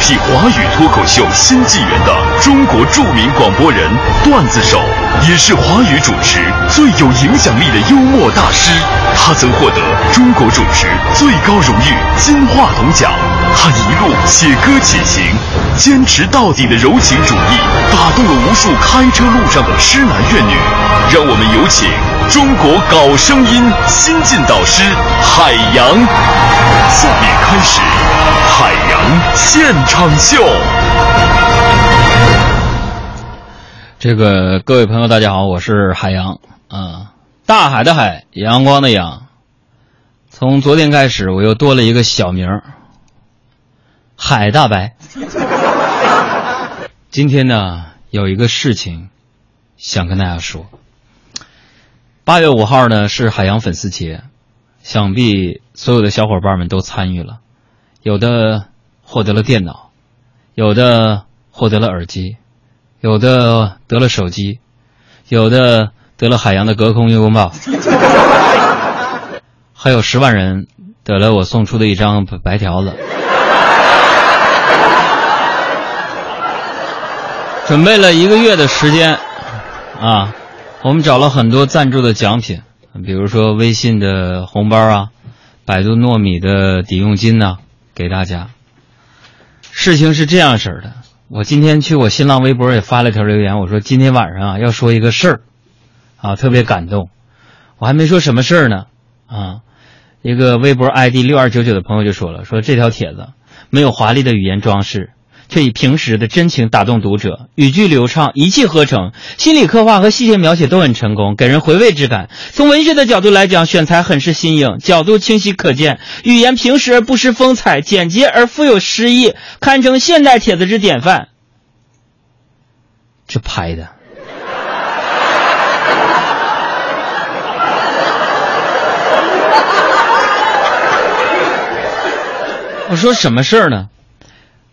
辟华语脱口秀新纪元的中国著名广播人、段子手，也是华语主持最有影响力的幽默大师。他曾获得中国主持最高荣誉金话筒奖。他一路写歌且行，坚持到底的柔情主义，打动了无数开车路上的痴男怨女。让我们有请中国搞声音新晋导师海洋。下面开始海洋现场秀。这个各位朋友，大家好，我是海洋啊，大海的海，阳光的阳。从昨天开始，我又多了一个小名儿海大白。今天呢，有一个事情想跟大家说。八月五号呢是海洋粉丝节，想必所有的小伙伴们都参与了，有的获得了电脑，有的获得了耳机，有的得了手机，有的得了海洋的隔空月光宝，还有十万人得了我送出的一张白条子。准备了一个月的时间，啊，我们找了很多赞助的奖品，比如说微信的红包啊，百度糯米的抵用金呐、给大家。事情是这样式儿的，我今天去我新浪微博也发了条留言，我说今天晚上啊要说一个事儿，啊特别感动，我还没说什么事儿呢，啊，一个微博 ID 六二九九的朋友就说了，说这条帖子没有华丽的语言装饰。却以平时的真情打动读者，语句流畅，一气呵成，心理刻画和细节描写都很成功，给人回味之感。从文学的角度来讲，选材很是新颖，角度清晰可见，语言平实而不失风采，简洁而富有诗意，堪称现代帖子之典范。这拍的。我说什么事儿呢？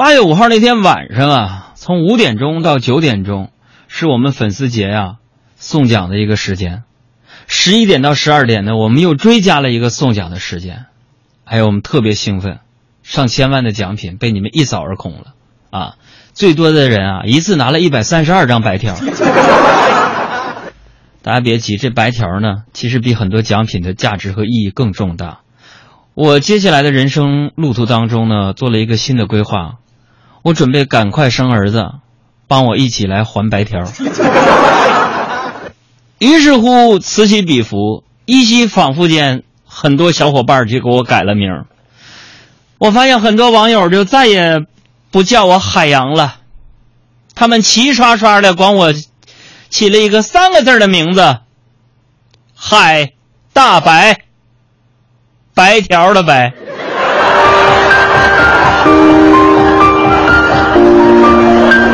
八月五号那天晚上啊，从五点钟到九点钟，是我们粉丝节呀、送奖的一个时间。十一点到十二点呢，我们又追加了一个送奖的时间。还有，我们特别兴奋，上千万的奖品被你们一扫而空了啊！最多的人啊，一次拿了一百三十二张白条。大家别急，这白条呢，其实比很多奖品的价值和意义更重大。我接下来的人生路途当中呢，做了一个新的规划。我准备赶快生儿子，帮我一起来还白条。于是乎，此起彼伏，依稀仿佛间，很多小伙伴就给我改了名儿。我发现很多网友就再也不叫我海洋了，他们齐刷刷的管我起了一个三个字的名字：海大白，白条的白。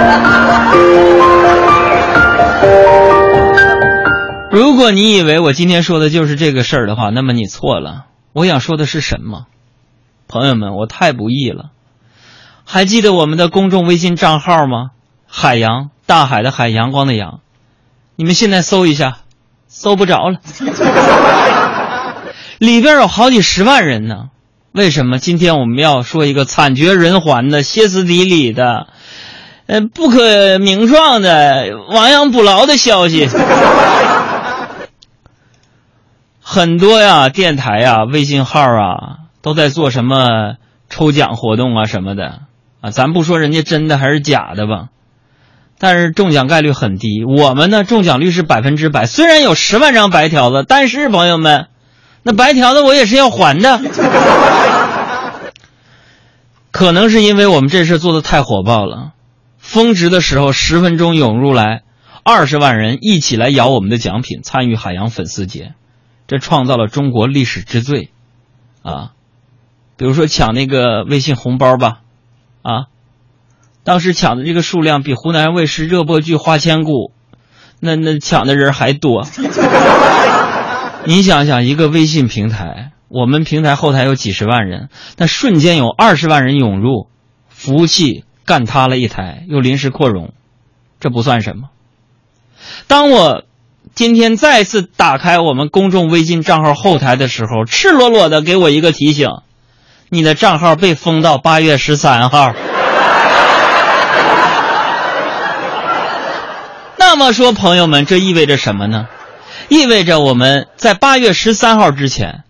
如果你以为我今天说的就是这个事儿的话，那么你错了。我想说的是什么？朋友们，我太不易了。还记得我们的公众微信账号吗？海洋，大海的海，阳光的阳。你们现在搜一下，搜不着了。里边有好几十万人呢。为什么？今天我们要说一个惨绝人寰的、歇斯底里的、呃不可名状的、亡羊补牢的消息。很多呀，电台呀、微信号啊，都在做什么抽奖活动啊什么的啊。咱不说人家真的还是假的吧，但是中奖概率很低。我们呢，中奖率是百分之百。虽然有十万张白条子，但是朋友们，那白条子我也是要还的。可能是因为我们这事做的太火爆了，峰值的时候十分钟涌入来，二十万人一起来咬我们的奖品，参与海洋粉丝节。这创造了中国历史之最，啊，比如说抢那个微信红包吧，啊，当时抢的这个数量比湖南卫视热播剧《花千骨》那那抢的人还多。你想想，一个微信平台，我们平台后台有几十万人，那瞬间有二十万人涌入，服务器干塌了一台又临时扩容。这不算什么。当我今天再次打开我们公众微信账号后台的时候赤裸裸的给我一个提醒你的账号被封到八月十三号。那么说朋友们这意味着什么呢？意味着我们在八月十三号之前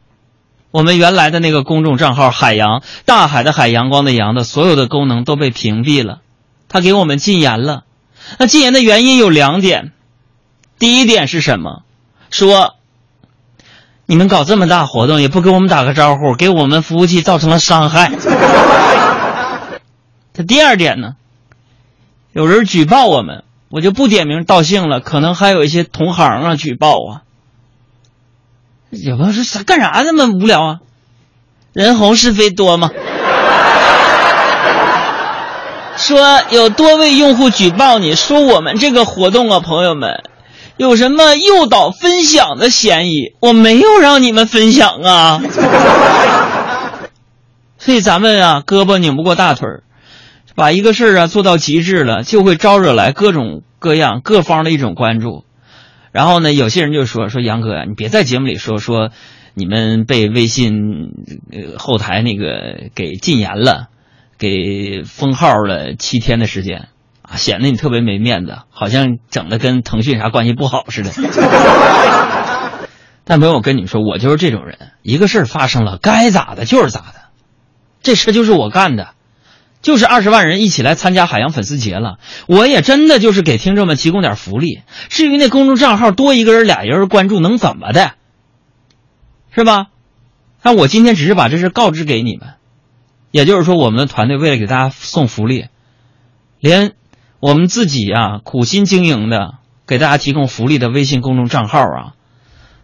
我们原来的那个公众账号“海洋大海的海阳光的阳”的所有的功能都被屏蔽了，他给我们禁言了。那禁言的原因有两点，第一点是什么？说你们搞这么大活动也不给我们打个招呼，给我们服务器造成了伤害。这第二点呢，有人举报我们。我就不点名道姓了，可能还有一些同行啊举报啊。也不是啥干啥那么无聊啊？人红是非多吗？说有多位用户举报你说我们这个活动啊，朋友们，有什么诱导分享的嫌疑？我没有让你们分享啊。所以咱们啊，胳膊拧不过大腿儿。把一个事儿啊做到极致了，就会招惹来各种各样各方的一种关注。然后呢，有些人就说说杨哥啊，你别在节目里说说你们被微信呃后台那个给禁言了，给封号了七天的时间啊，显得你特别没面子，好像整的跟腾讯啥关系不好似的。但朋友，我跟你们说，我就是这种人，一个事儿发生了，该咋的就是咋的，这事就是我干的。就是二十万人一起来参加海洋粉丝节了，我也真的就是给听众们提供点福利。至于那公众账号多一个人俩人关注能怎么的，是吧？那我今天只是把这事告知给你们，也就是说，我们的团队为了给大家送福利，连我们自己啊苦心经营的给大家提供福利的微信公众账号啊，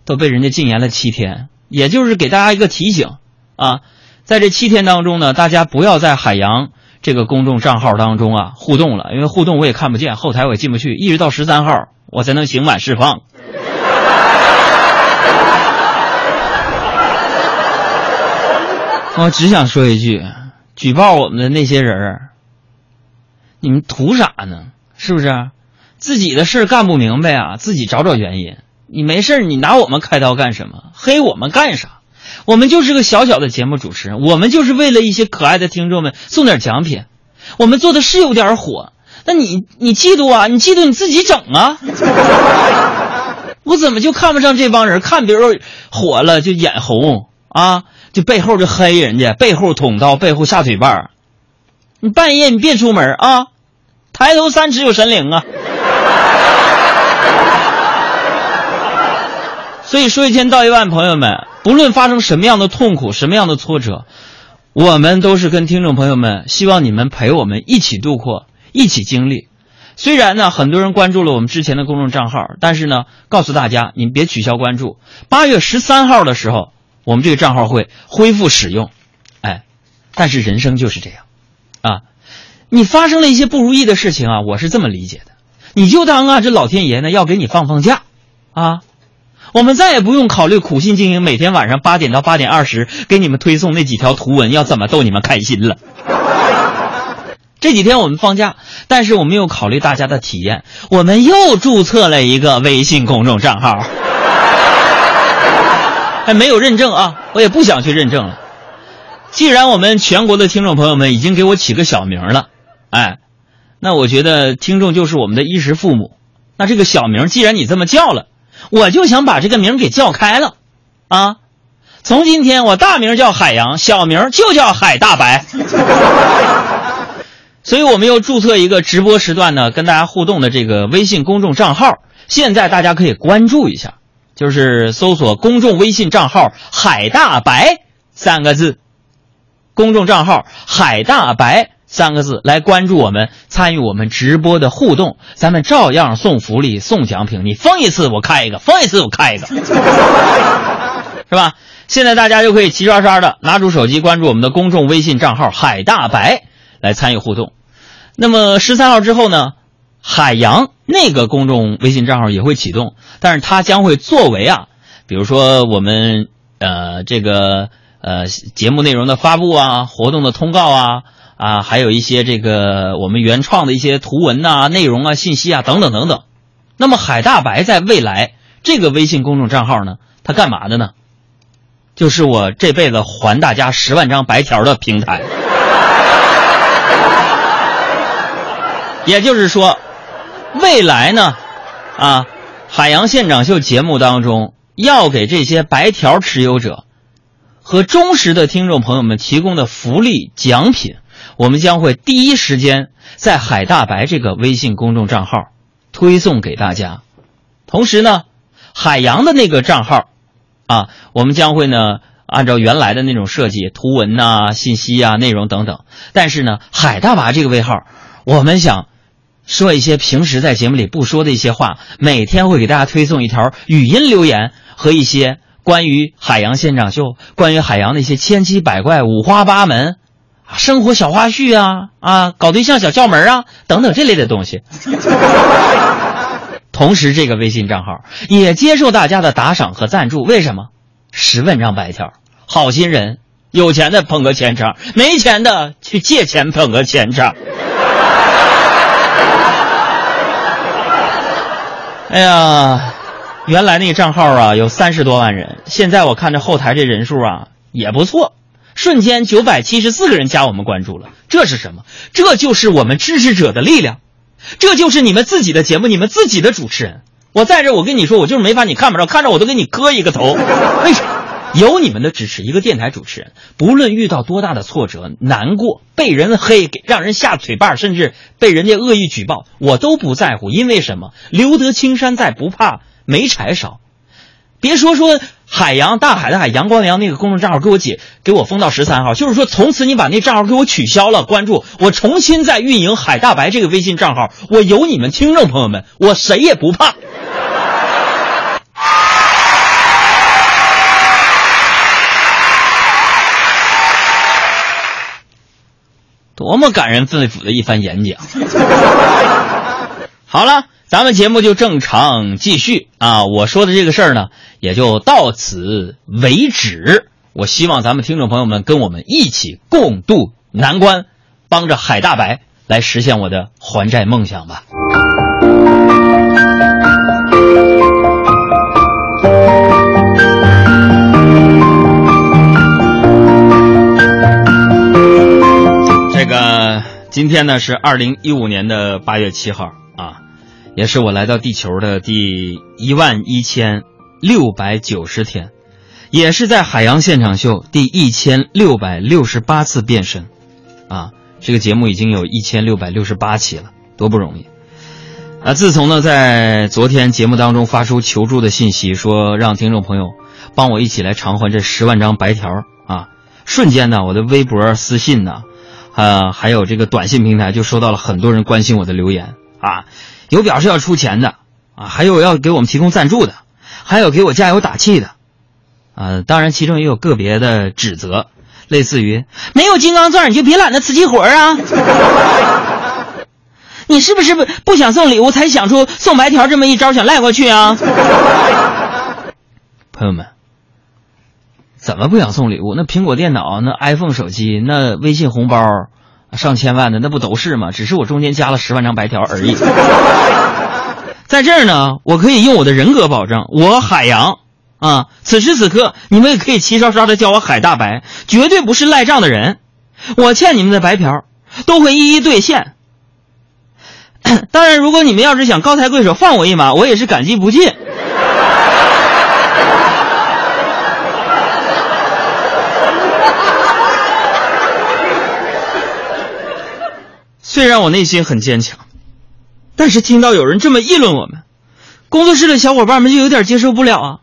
都被人家禁言了七天。也就是给大家一个提醒啊，在这七天当中呢，大家不要在海洋。这个公众账号当中啊，互动了，因为互动我也看不见，后台我也进不去，一直到十三号我才能刑满释放。我只想说一句，举报我们的那些人你们图啥呢？是不是？自己的事干不明白啊，自己找找原因。你没事你拿我们开刀干什么？黑我们干啥？我们就是个小小的节目主持人，我们就是为了一些可爱的听众们送点奖品。我们做的是有点火，那你你嫉妒啊？你嫉妒你自己整啊？我怎么就看不上这帮人？看别人火了就眼红啊，就背后就黑人家，背后捅刀，背后下腿绊你半夜你别出门啊，抬头三尺有神灵啊。所以说一千道一万，朋友们，不论发生什么样的痛苦，什么样的挫折，我们都是跟听众朋友们，希望你们陪我们一起度过，一起经历。虽然呢，很多人关注了我们之前的公众账号，但是呢，告诉大家，你别取消关注。八月十三号的时候，我们这个账号会恢复使用。哎，但是人生就是这样，啊，你发生了一些不如意的事情啊，我是这么理解的，你就当啊，这老天爷呢要给你放放假，啊。我们再也不用考虑苦心经营，每天晚上八点到八点二十给你们推送那几条图文要怎么逗你们开心了。这几天我们放假，但是我们又考虑大家的体验，我们又注册了一个微信公众账号，还没有认证啊，我也不想去认证了。既然我们全国的听众朋友们已经给我起个小名了，哎，那我觉得听众就是我们的衣食父母，那这个小名既然你这么叫了。我就想把这个名给叫开了，啊，从今天我大名叫海洋，小名就叫海大白。所以我们又注册一个直播时段呢，跟大家互动的这个微信公众账号，现在大家可以关注一下，就是搜索公众微信账号“海大白”三个字，公众账号“海大白”。三个字来关注我们，参与我们直播的互动，咱们照样送福利、送奖品。你封一次我开一个，封一次我开一个，是吧？现在大家就可以齐刷刷的拿出手机关注我们的公众微信账号“海大白”来参与互动。那么十三号之后呢，海洋那个公众微信账号也会启动，但是它将会作为啊，比如说我们呃这个呃节目内容的发布啊，活动的通告啊。啊，还有一些这个我们原创的一些图文呐、内容啊、信息啊等等等等。那么海大白在未来这个微信公众账号呢，它干嘛的呢？就是我这辈子还大家十万张白条的平台。也就是说，未来呢，啊，海洋现场秀节目当中要给这些白条持有者和忠实的听众朋友们提供的福利奖品，我们将会第一时间在海大白这个微信公众账号推送给大家。同时呢，海洋的那个账号啊，我们将会呢按照原来的那种设计，图文呐、信息啊、内容等等。但是呢，海大白这个微号，我们想。说一些平时在节目里不说的一些话，每天会给大家推送一条语音留言和一些关于海洋现场秀、关于海洋的一些千奇百怪、五花八门生活小花絮啊啊，搞对象小窍门啊等等这类的东西。同时，这个微信账号也接受大家的打赏和赞助。为什么？十万张白条，好心人，有钱的捧个钱场，没钱的去借钱捧个钱场。哎呀，原来那个账号啊有三十多万人，现在我看这后台这人数啊也不错，瞬间九百七十四个人加我们关注了。这是什么？这就是我们支持者的力量，这就是你们自己的节目，你们自己的主持人。我在这，我跟你说，我就是没法你看不着，看着我都给你磕一个头。为什么？有你们的支持，一个电台主持人，不论遇到多大的挫折、难过、被人黑、给让人下嘴巴，甚至被人家恶意举报，我都不在乎。因为什么？留得青山在，不怕没柴烧。别说说海洋大海的海阳光的阳那个公众账号给我解给我封到十三号，就是说从此你把那账号给我取消了，关注我重新再运营海大白这个微信账号，我有你们听众朋友们，我谁也不怕。多么感人肺腑的一番演讲！好了，咱们节目就正常继续啊！我说的这个事儿呢，也就到此为止。我希望咱们听众朋友们跟我们一起共度难关，帮着海大白来实现我的还债梦想吧。这个今天呢是二零一五年的八月七号，也是我来到地球的第一万一千六百九十天，也是在海洋现场秀第一千六百六十八次变身，啊，这个节目已经有一千六百六十八期了，多不容易啊！自从呢在昨天节目当中发出求助的信息，说让听众朋友帮我一起来偿还这十万张白条啊，瞬间呢我的微博私信呢。呃，还有这个短信平台就收到了很多人关心我的留言啊，有表示要出钱的啊，还有要给我们提供赞助的，还有给我加油打气的，啊，当然其中也有个别的指责，类似于没有金刚钻你就别揽那瓷器活啊，你是不是不不想送礼物才想出送白条这么一招想赖过去啊？朋友们。怎么不想送礼物？那苹果电脑、那 iPhone 手机、那微信红包，上千万的那不都是吗？只是我中间加了十万张白条而已。在这儿呢，我可以用我的人格保证，我海洋啊，此时此刻你们也可以齐刷刷的叫我海大白，绝对不是赖账的人。我欠你们的白条都会一一兑现。当然，如果你们要是想高抬贵手放我一马，我也是感激不尽。虽然我内心很坚强，但是听到有人这么议论我们，工作室的小伙伴们就有点接受不了啊。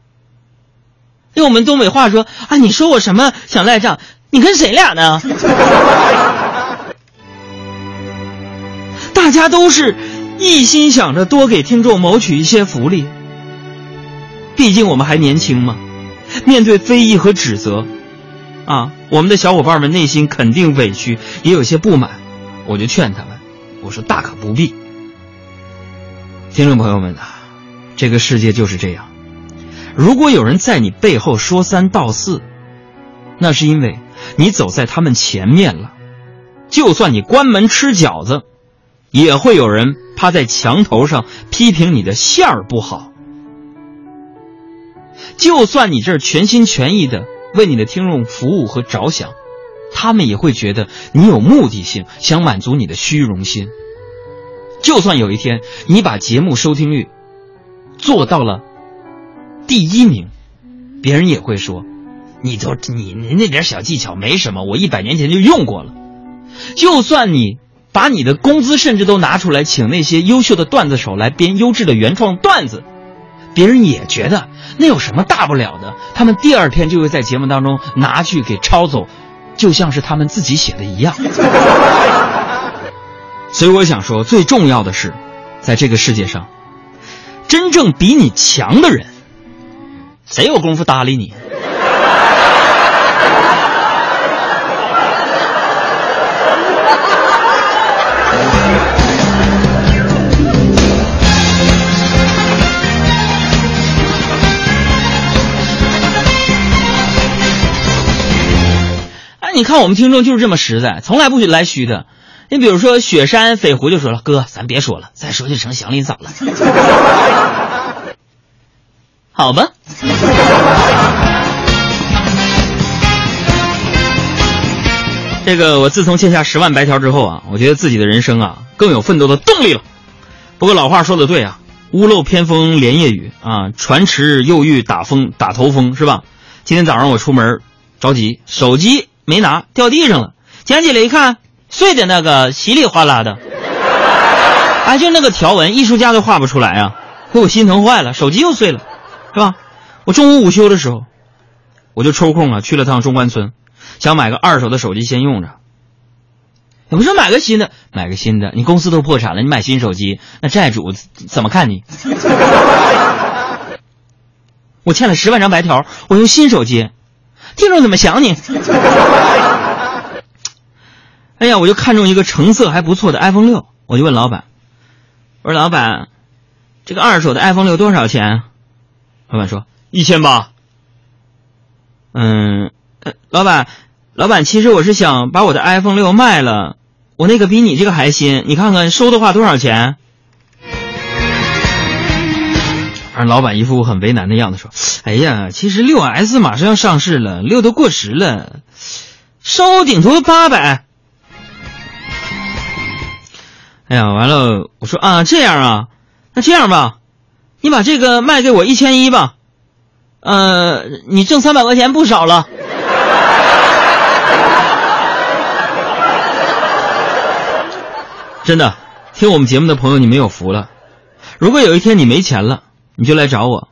用我们东北话说啊，你说我什么想赖账？你跟谁俩呢？大家都是一心想着多给听众谋取一些福利，毕竟我们还年轻嘛。面对非议和指责，啊，我们的小伙伴们内心肯定委屈，也有些不满。我就劝他们，我说大可不必。听众朋友们啊，这个世界就是这样，如果有人在你背后说三道四，那是因为你走在他们前面了。就算你关门吃饺子，也会有人趴在墙头上批评你的馅儿不好。就算你这儿全心全意的为你的听众服务和着想。他们也会觉得你有目的性，想满足你的虚荣心。就算有一天你把节目收听率做到了第一名，别人也会说，你都你你那点小技巧没什么，我一百年前就用过了。就算你把你的工资甚至都拿出来，请那些优秀的段子手来编优质的原创段子，别人也觉得那有什么大不了的，他们第二天就会在节目当中拿去给抄走，就像是他们自己写的一样。所以我想说，最重要的是，在这个世界上，真正比你强的人，谁有功夫搭理你？你看我们听众就是这么实在，从来不许来虚的。你比如说，雪山飞狐就说了：“哥，咱别说了，再说就成祥林嫂了。”好吧。这个我自从欠下十万白条之后啊，我觉得自己的人生啊更有奋斗的动力了。不过老话说的对啊，“屋漏偏逢连夜雨”啊，船迟又遇打风打头风是吧？今天早上我出门着急，手机没拿，掉地上了，捡起来一看。碎的那个稀里哗啦的，哎，就那个条纹，艺术家都画不出来啊！给我心疼坏了，手机又碎了，是吧？我中午午休的时候，我就抽空啊去了趟中关村，想买个二手的手机先用着。我不说买个新的，买个新的，你公司都破产了，你买新手机，那债主怎么看你？我欠了十万张白条，我用新手机，听众怎么想你？哎呀，我就看中一个成色还不错的 iPhone 六，我就问老板：“我说老板，这个二手的 iPhone 六多少钱？”老板说：“一千八。”嗯，老板，老板，其实我是想把我的 iPhone 六卖了，我那个比你这个还新，你看看收的话多少钱？老板一副很为难的样子说：“哎呀，其实六 S 马上要上市了，六都过时了，收顶多八百。”哎呀，完了！我说啊，这样啊，那这样吧，你把这个卖给我一千一吧，呃，你挣三百块钱不少了。真的，听我们节目的朋友，你没有福了。如果有一天你没钱了，你就来找我，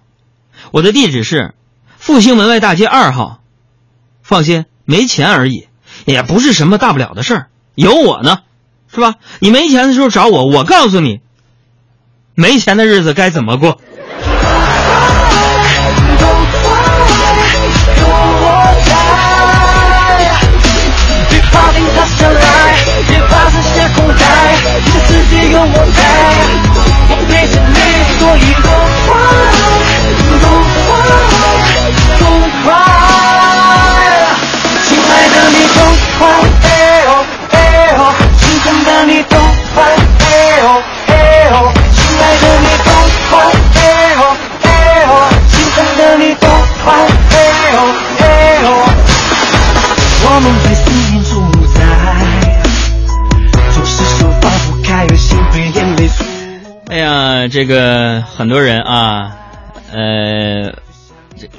我的地址是复兴门外大街二号。放心，没钱而已，也不是什么大不了的事儿，有我呢。是吧？你没钱的时候找我，我告诉你，没钱的日子该怎么过。哎这个很多人啊，呃，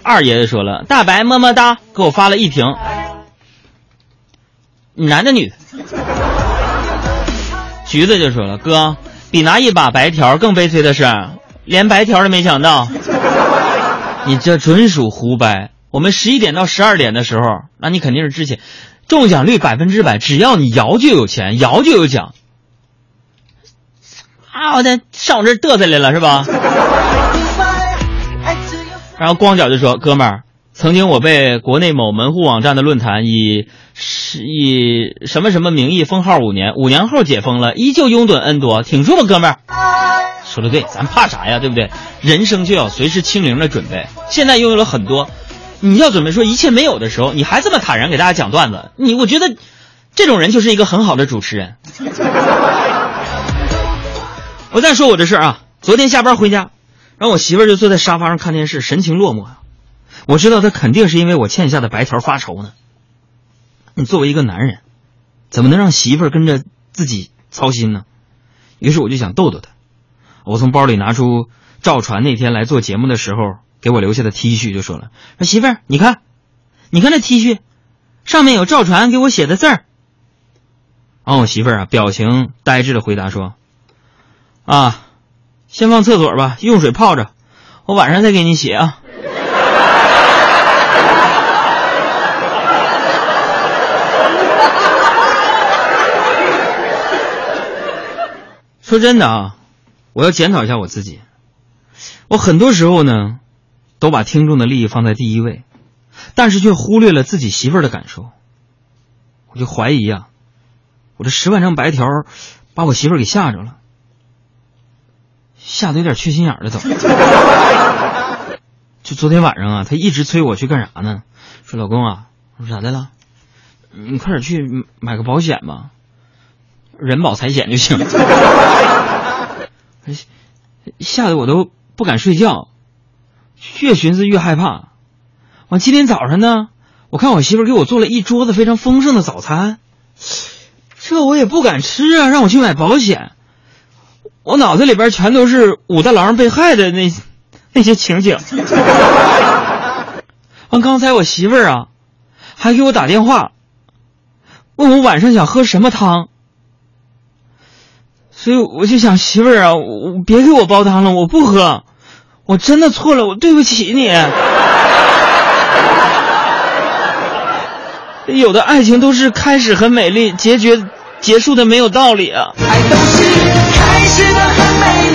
二爷爷说了，大白么么哒，给我发了一瓶，男的女的？橘子就说了，哥，比拿一把白条更悲催的是，连白条都没抢到。你这纯属胡掰。我们十一点到十二点的时候，那你肯定是之前，中奖率百分之百，只要你摇就有钱，摇就有奖。啊，我的上我这嘚瑟来了是吧？然后光脚就说：“哥们儿，曾经我被国内某门户网站的论坛以是以什么什么名义封号五年，五年后解封了，依旧拥趸 N 多，挺住吧，哥们儿。”说的对，咱怕啥呀？对不对？人生就要随时清零的准备。现在拥有了很多。你要准备说一切没有的时候，你还这么坦然给大家讲段子，你我觉得这种人就是一个很好的主持人。我再说我的事儿啊，昨天下班回家，然后我媳妇儿就坐在沙发上看电视，神情落寞啊。我知道她肯定是因为我欠下的白条发愁呢。你作为一个男人，怎么能让媳妇儿跟着自己操心呢？于是我就想逗逗她，我从包里拿出赵传那天来做节目的时候给我留下的 T 恤，就说了：“说媳妇儿，你看，你看这 T 恤，上面有赵传给我写的字儿。”然后我媳妇儿啊，表情呆滞的回答说：“啊，先放厕所吧，用水泡着，我晚上再给你写啊。”说真的啊，我要检讨一下我自己。我很多时候呢，都把听众的利益放在第一位，但是却忽略了自己媳妇儿的感受。我就怀疑啊，我这十万张白条把我媳妇儿给吓着了，吓得有点缺心眼儿了都。就昨天晚上啊，她一直催我去干啥呢？说老公啊，我说咋的了？你快点去买个保险吧。人保财险就行，吓得我都不敢睡觉，越寻思越害怕。完，今天早上呢，我看我媳妇给我做了一桌子非常丰盛的早餐，这我也不敢吃啊，让我去买保险。我脑子里边全都是武大郎被害的那那些情景。完，刚才我媳妇儿啊，还给我打电话，问我晚上想喝什么汤。所以我就想媳妇儿啊，我别给我煲汤了，我不喝，我真的错了，我对不起你。有的爱情都是开始很美丽，结局结束的没有道理啊。真的很美。